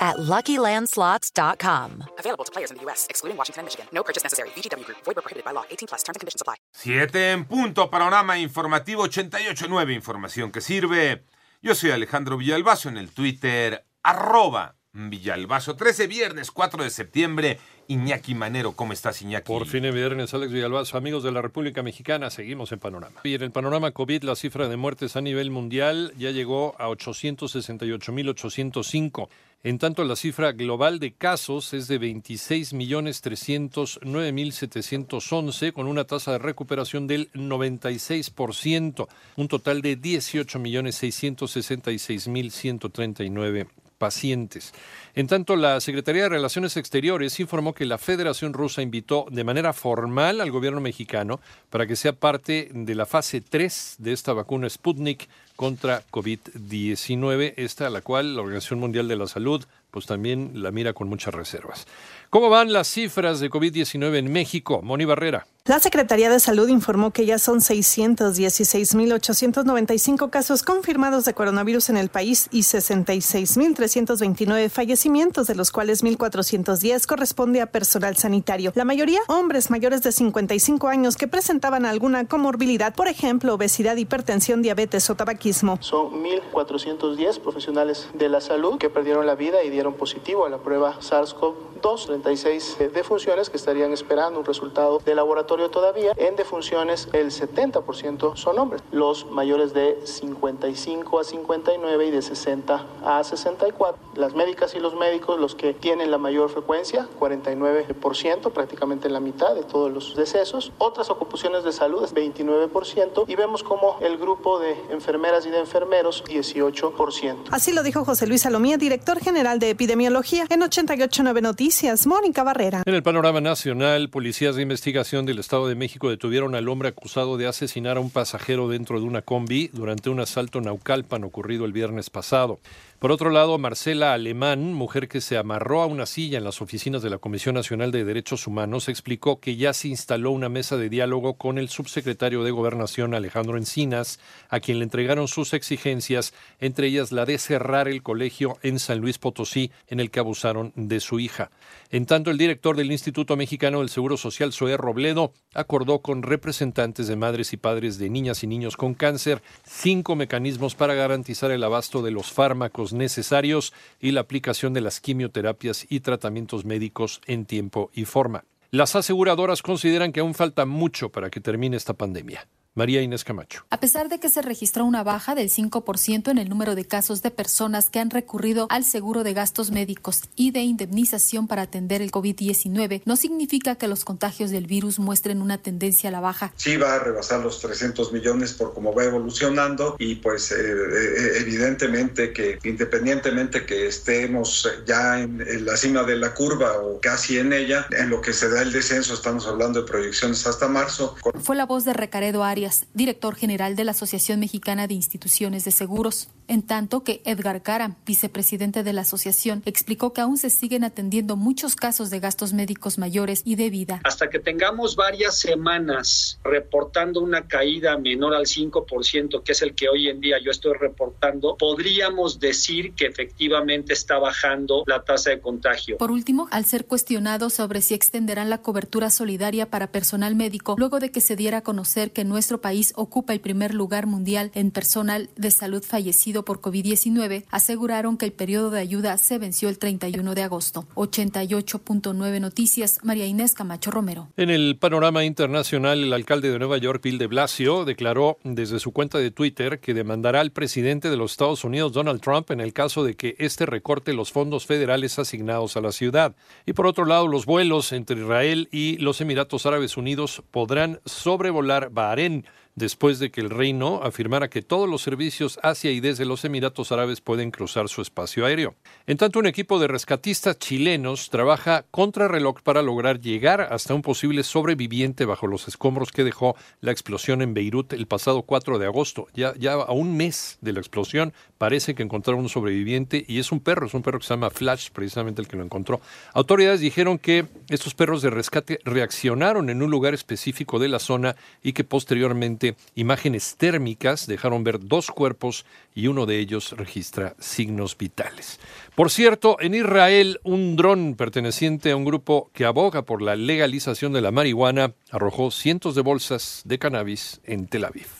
at LuckyLandSlots.com. Available to players in the U.S., excluding Washington and Michigan. No purchase necessary. VGW Group. Void prohibited by law. 18 plus. Terms and conditions apply. Siete en punto. Panorama informativo 88.9. Información que sirve. Yo soy Alejandro Villalbazo en el Twitter arroba Villalbazo. 13 viernes 4 de septiembre. Iñaki Manero, ¿cómo estás Iñaki? Por fin es viernes, Alex Villalbazo, amigos de la República Mexicana, seguimos en Panorama. En el panorama COVID, la cifra de muertes a nivel mundial ya llegó a 868.805. En tanto, la cifra global de casos es de 26.309.711, con una tasa de recuperación del 96%, un total de 18.666.139 pacientes. En tanto, la Secretaría de Relaciones Exteriores informó que la Federación Rusa invitó de manera formal al gobierno mexicano para que sea parte de la fase 3 de esta vacuna Sputnik contra COVID-19, esta a la cual la Organización Mundial de la Salud pues también la mira con muchas reservas. ¿Cómo van las cifras de COVID-19 en México? Moni Barrera. La Secretaría de Salud informó que ya son 616.895 casos confirmados de coronavirus en el país y 66.329 fallecimientos, de los cuales 1.410 corresponde a personal sanitario. La mayoría hombres mayores de 55 años que presentaban alguna comorbilidad, por ejemplo, obesidad, hipertensión, diabetes o tabaquismo. Son 1.410 profesionales de la salud que perdieron la vida y dieron positivo a la prueba SARS-CoV-2. 36 defunciones que estarían esperando un resultado de laboratorio todavía. En defunciones, el 70% son hombres. Los mayores de 55 a 59 y de 60 a 64. Las médicas y los médicos, los que tienen la mayor frecuencia, 49%, prácticamente la mitad de todos los decesos. Otras ocupaciones de salud, 29%. Y vemos como el grupo de enfermeras y de enfermeros, 18%. Así lo dijo José Luis Salomía, director general de epidemiología en 889 Noticias. Mónica Barrera. En el panorama nacional, policías de investigación del Estado de México detuvieron al hombre acusado de asesinar a un pasajero dentro de una combi durante un asalto en Naucalpan ocurrido el viernes pasado. Por otro lado, Marcela Alemán, mujer que se amarró a una silla en las oficinas de la Comisión Nacional de Derechos Humanos, explicó que ya se instaló una mesa de diálogo con el subsecretario de Gobernación Alejandro Encinas, a quien le entregaron sus exigencias, entre ellas la de cerrar el colegio en San Luis Potosí, en el que abusaron de su hija. En tanto, el director del Instituto Mexicano del Seguro Social, Zoé Robledo, acordó con representantes de madres y padres de niñas y niños con cáncer cinco mecanismos para garantizar el abasto de los fármacos necesarios y la aplicación de las quimioterapias y tratamientos médicos en tiempo y forma. Las aseguradoras consideran que aún falta mucho para que termine esta pandemia. María Inés Camacho. A pesar de que se registró una baja del 5% en el número de casos de personas que han recurrido al seguro de gastos médicos y de indemnización para atender el COVID-19, no significa que los contagios del virus muestren una tendencia a la baja. Sí va a rebasar los 300 millones por cómo va evolucionando y pues eh, eh, evidentemente que independientemente que estemos ya en, en la cima de la curva o casi en ella, en lo que se da el descenso estamos hablando de proyecciones hasta marzo. Fue la voz de Recaredo Arias director general de la Asociación Mexicana de Instituciones de Seguros, en tanto que Edgar Cara, vicepresidente de la asociación, explicó que aún se siguen atendiendo muchos casos de gastos médicos mayores y de vida. Hasta que tengamos varias semanas reportando una caída menor al 5%, que es el que hoy en día yo estoy reportando, podríamos decir que efectivamente está bajando la tasa de contagio. Por último, al ser cuestionado sobre si extenderán la cobertura solidaria para personal médico, luego de que se diera a conocer que nuestro país ocupa el primer lugar mundial en personal de salud fallecido por COVID-19, aseguraron que el periodo de ayuda se venció el 31 de agosto. 88.9 Noticias, María Inés Camacho Romero. En el panorama internacional, el alcalde de Nueva York, Bill de Blasio, declaró desde su cuenta de Twitter que demandará al presidente de los Estados Unidos, Donald Trump, en el caso de que éste recorte los fondos federales asignados a la ciudad. Y por otro lado, los vuelos entre Israel y los Emiratos Árabes Unidos podrán sobrevolar Bahrein mean, después de que el reino afirmara que todos los servicios hacia y desde los Emiratos Árabes pueden cruzar su espacio aéreo. En tanto, un equipo de rescatistas chilenos trabaja contra reloj para lograr llegar hasta un posible sobreviviente bajo los escombros que dejó la explosión en Beirut el pasado 4 de agosto. Ya, ya a un mes de la explosión parece que encontraron un sobreviviente y es un perro, es un perro que se llama Flash, precisamente el que lo encontró. Autoridades dijeron que estos perros de rescate reaccionaron en un lugar específico de la zona y que posteriormente imágenes térmicas dejaron ver dos cuerpos y uno de ellos registra signos vitales. Por cierto, en Israel, un dron perteneciente a un grupo que aboga por la legalización de la marihuana arrojó cientos de bolsas de cannabis en Tel Aviv.